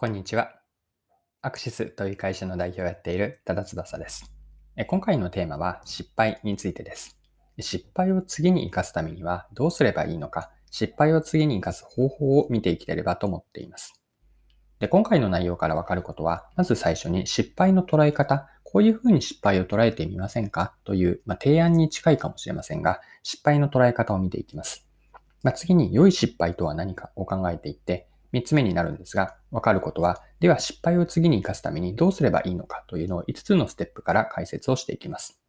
こんにちは。アクシスという会社の代表をやっている多田翼です。今回のテーマは失敗についてです。失敗を次に活かすためにはどうすればいいのか、失敗を次に活かす方法を見ていければと思っています。で今回の内容からわかることは、まず最初に失敗の捉え方、こういうふうに失敗を捉えてみませんかという、まあ、提案に近いかもしれませんが、失敗の捉え方を見ていきます。まあ、次に良い失敗とは何かを考えていって、3つ目になるんですが、わかることは、では失敗を次に活かすためにどうすればいいのかというのを5つのステップから解説をしていきます。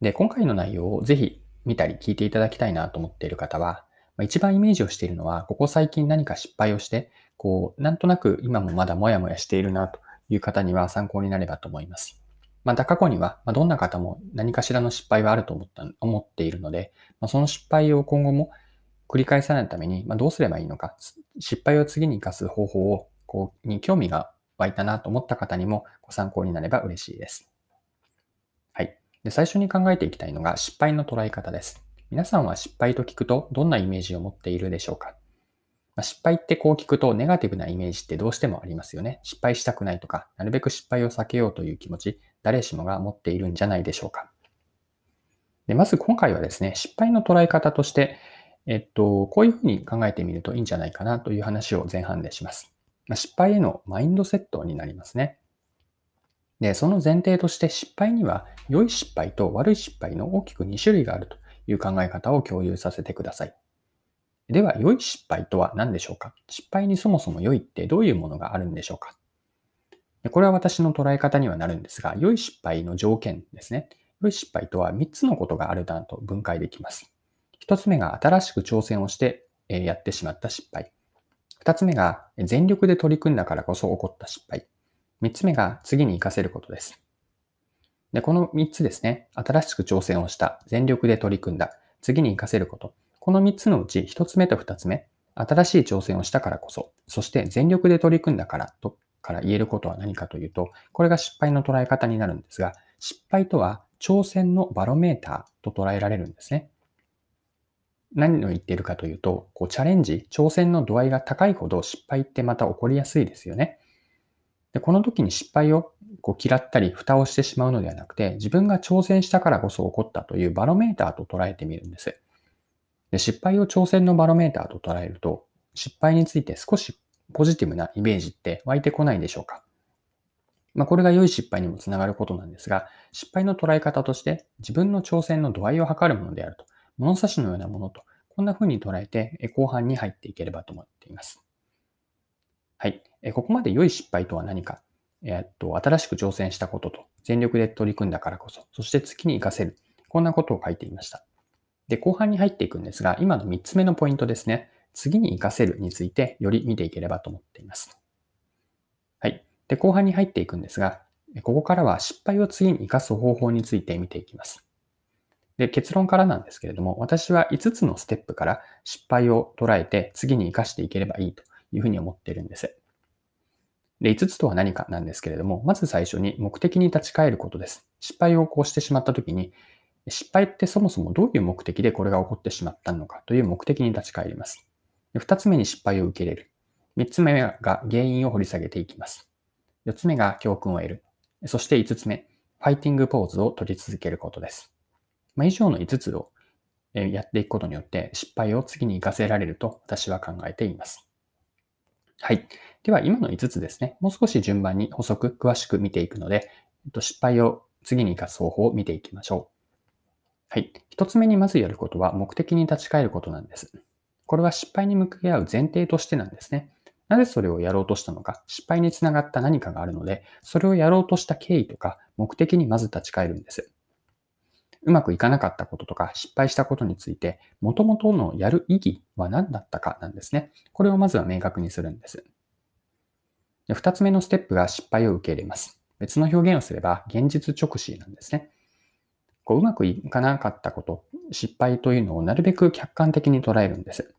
で、今回の内容をぜひ見たり聞いていただきたいなと思っている方は、一番イメージをしているのは、ここ最近何か失敗をして、こう、なんとなく今もまだモヤモヤしているなという方には参考になればと思います。また過去には、まどんな方も何かしらの失敗はあると思った思っているので、まその失敗を今後も繰り返さないために、まあ、どうすればいいのか、失敗を次に活かす方法を、こう、に興味が湧いたなと思った方にもご参考になれば嬉しいです。はい。で、最初に考えていきたいのが失敗の捉え方です。皆さんは失敗と聞くとどんなイメージを持っているでしょうか、まあ、失敗ってこう聞くとネガティブなイメージってどうしてもありますよね。失敗したくないとか、なるべく失敗を避けようという気持ち、誰しもが持っているんじゃないでしょうか。でまず今回はですね、失敗の捉え方として、えっと、こういうふうに考えてみるといいんじゃないかなという話を前半でします。まあ、失敗へのマインドセットになりますね。で、その前提として失敗には良い失敗と悪い失敗の大きく2種類があるという考え方を共有させてください。では、良い失敗とは何でしょうか？失敗にそもそも良いってどういうものがあるんでしょうか？これは私の捉え方にはなるんですが、良い失敗の条件ですね。良い失敗とは3つのことがあるだと分解できます。一つ目が新しく挑戦をしてやってしまった失敗。二つ目が全力で取り組んだからこそ起こった失敗。三つ目が次に活かせることです。で、この三つですね。新しく挑戦をした、全力で取り組んだ、次に活かせること。この三つのうち一つ目と二つ目、新しい挑戦をしたからこそ、そして全力で取り組んだからと、から言えることは何かというと、これが失敗の捉え方になるんですが、失敗とは挑戦のバロメーターと捉えられるんですね。何を言ってるかというと、こうチャレンジ、挑戦の度合いが高いほど失敗ってまた起こりやすいですよね。でこの時に失敗をこう嫌ったり蓋をしてしまうのではなくて、自分が挑戦したからこそ起こったというバロメーターと捉えてみるんです。で失敗を挑戦のバロメーターと捉えると、失敗について少しポジティブなイメージって湧いてこないでしょうか。まあ、これが良い失敗にもつながることなんですが、失敗の捉え方として自分の挑戦の度合いを測るものであると。物差しのようなものと、こんな風に捉えて、後半に入っていければと思っています。はい。ここまで良い失敗とは何か。えっと、新しく挑戦したことと、全力で取り組んだからこそ、そして次に活かせる。こんなことを書いていました。で、後半に入っていくんですが、今の3つ目のポイントですね。次に活かせるについて、より見ていければと思っています。はい。で、後半に入っていくんですが、ここからは失敗を次に活かす方法について見ていきます。で、結論からなんですけれども、私は5つのステップから失敗を捉えて次に活かしていければいいというふうに思っているんです。で、5つとは何かなんですけれども、まず最初に目的に立ち返ることです。失敗をこうしてしまった時に、失敗ってそもそもどういう目的でこれが起こってしまったのかという目的に立ち返ります。2つ目に失敗を受け入れる。3つ目が原因を掘り下げていきます。4つ目が教訓を得る。そして5つ目、ファイティングポーズを取り続けることです。まあ、以上の5つをやっていくことによって失敗を次に活かせられると私は考えています。はい。では今の5つですね。もう少し順番に補足、詳しく見ていくので、失敗を次に活かす方法を見ていきましょう。はい。一つ目にまずやることは目的に立ち返ることなんです。これは失敗に向き合う前提としてなんですね。なぜそれをやろうとしたのか、失敗につながった何かがあるので、それをやろうとした経緯とか目的にまず立ち返るんです。うまくいかなかったこととか失敗したことについて、元々のやる意義は何だったかなんですね。これをまずは明確にするんです。二つ目のステップが失敗を受け入れます。別の表現をすれば、現実直視なんですね。こううまくいかなかったこと、失敗というのをなるべく客観的に捉えるんです。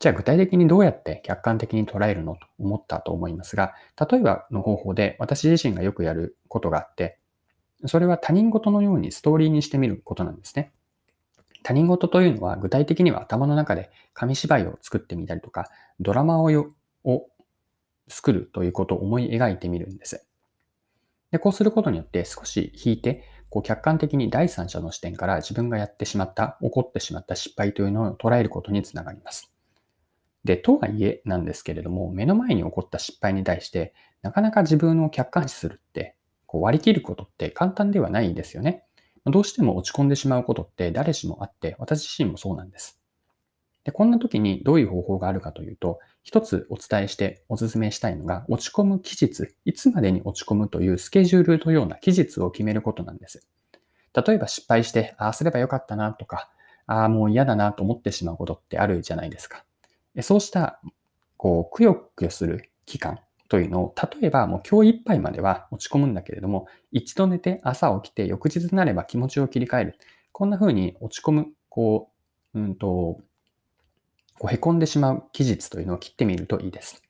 じゃあ具体的にどうやって客観的に捉えるのと思ったと思いますが、例えばの方法で私自身がよくやることがあって、それは他人事のようにストーリーにしてみることなんですね。他人事というのは具体的には頭の中で紙芝居を作ってみたりとか、ドラマをよを作るということを思い描いてみるんです。で、こうすることによって少し引いて、こう客観的に第三者の視点から自分がやってしまった、起こってしまった失敗というのを捉えることにつながります。で、とはいえなんですけれども、目の前に起こった失敗に対して、なかなか自分を客観視するって、こう割り切ることって簡単ではないですよね。どうしても落ち込んでしまうことって誰しもあって、私自身もそうなんです。で、こんな時にどういう方法があるかというと、一つお伝えしてお勧めしたいのが、落ち込む期日、いつまでに落ち込むというスケジュールというような期日を決めることなんです。例えば失敗して、ああすればよかったなとか、ああもう嫌だなと思ってしまうことってあるじゃないですか。そうした、こう、くよくよする期間というのを、例えばもう今日いっぱいまでは落ち込むんだけれども、一度寝て朝起きて翌日になれば気持ちを切り替える。こんな風に落ち込む、こう、うんと、こう凹んでしまう期日というのを切ってみるといいです。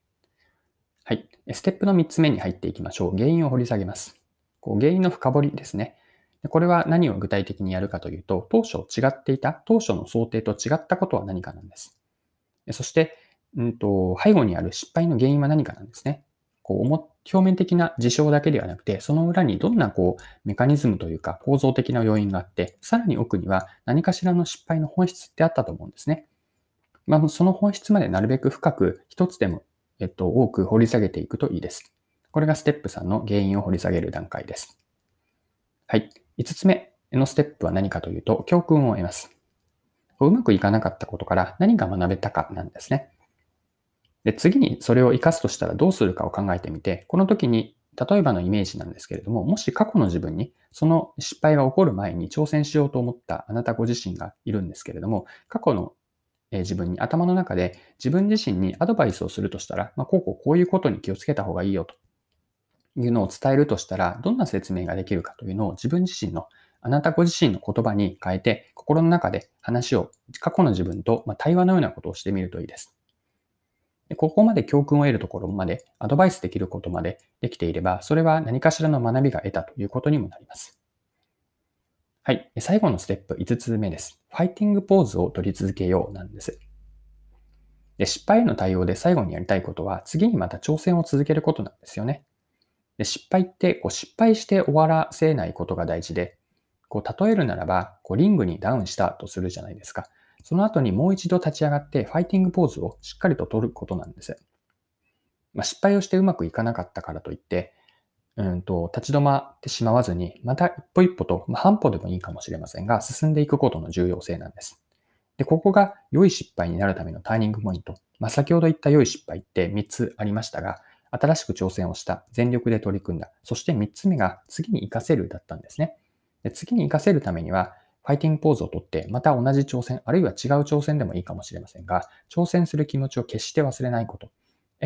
はい。ステップの3つ目に入っていきましょう。原因を掘り下げます。こう原因の深掘りですね。これは何を具体的にやるかというと、当初違っていた、当初の想定と違ったことは何かなんです。そして、うんと、背後にある失敗の原因は何かなんですね。こう表面的な事象だけではなくて、その裏にどんなこうメカニズムというか構造的な要因があって、さらに奥には何かしらの失敗の本質ってあったと思うんですね。まあ、その本質までなるべく深く一つでも、えっと、多く掘り下げていくといいです。これがステップ3の原因を掘り下げる段階です。はい。5つ目のステップは何かというと、教訓を得ます。うまくいかなかったことから何が学べたかなんですね。で、次にそれを活かすとしたらどうするかを考えてみて、この時に、例えばのイメージなんですけれども、もし過去の自分にその失敗が起こる前に挑戦しようと思ったあなたご自身がいるんですけれども、過去の自分に頭の中で自分自身にアドバイスをするとしたら、まあ、こうこうこういうことに気をつけた方がいいよというのを伝えるとしたら、どんな説明ができるかというのを自分自身のあなたご自身の言葉に変えて、心の中で話を過去の自分と対話のようなことをしてみるといいです。でここまで教訓を得るところまで、アドバイスできることまでできていれば、それは何かしらの学びが得たということにもなります。はい。最後のステップ5つ目です。ファイティングポーズを取り続けようなんです。で失敗への対応で最後にやりたいことは、次にまた挑戦を続けることなんですよね。で失敗ってこう失敗して終わらせないことが大事で、こう例えるならばこうリングにダウンしたとするじゃないですか。その後にもう一度立ち上がってファイティングポーズをしっかりと取ることなんです。まあ、失敗をしてうまくいかなかったからといって、うんと、立ち止まってしまわずに、また一歩一歩と、まあ、半歩でもいいかもしれませんが、進んでいくことの重要性なんです。で、ここが良い失敗になるためのターニングポイント。まあ、先ほど言った良い失敗って3つありましたが、新しく挑戦をした、全力で取り組んだ、そして3つ目が次に活かせるだったんですね。で次に活かせるためには、ファイティングポーズをとって、また同じ挑戦、あるいは違う挑戦でもいいかもしれませんが、挑戦する気持ちを決して忘れないこと。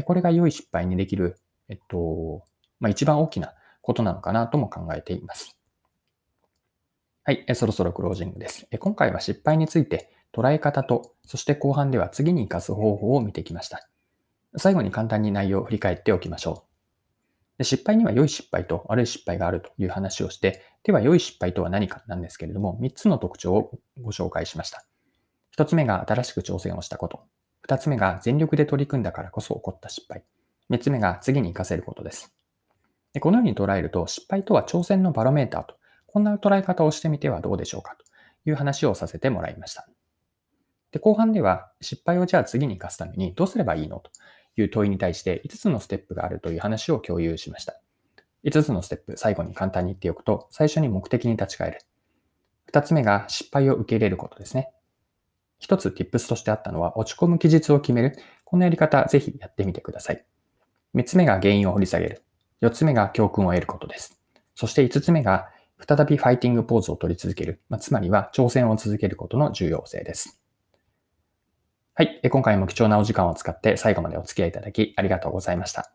これが良い失敗にできる、えっと、まあ、一番大きなことなのかなとも考えています。はい、そろそろクロージングです。今回は失敗について捉え方と、そして後半では次に活かす方法を見てきました。最後に簡単に内容を振り返っておきましょう。で失敗には良い失敗と悪い失敗があるという話をして、では良い失敗とは何かなんですけれども、3つの特徴をご紹介しました。1つ目が新しく挑戦をしたこと。2つ目が全力で取り組んだからこそ起こった失敗。3つ目が次に活かせることです。でこのように捉えると、失敗とは挑戦のバロメーターと、こんな捉え方をしてみてはどうでしょうかという話をさせてもらいました。で後半では、失敗をじゃあ次に活かすためにどうすればいいのという問いに対して5つのステップがあるという話を共有しました。5つのステップ、最後に簡単に言っておくと、最初に目的に立ち返る。2つ目が失敗を受け入れることですね。1つ tips としてあったのは、落ち込む記述を決める。このやり方、ぜひやってみてください。3つ目が原因を掘り下げる。4つ目が教訓を得ることです。そして5つ目が再びファイティングポーズを取り続ける。まあ、つまりは挑戦を続けることの重要性です。はい。今回も貴重なお時間を使って最後までお付き合いいただきありがとうございました。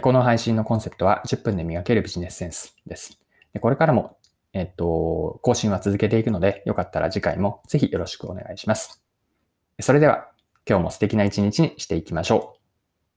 この配信のコンセプトは10分で磨けるビジネスセンスです。これからも、えっと、更新は続けていくので、よかったら次回もぜひよろしくお願いします。それでは、今日も素敵な一日にしていきましょう。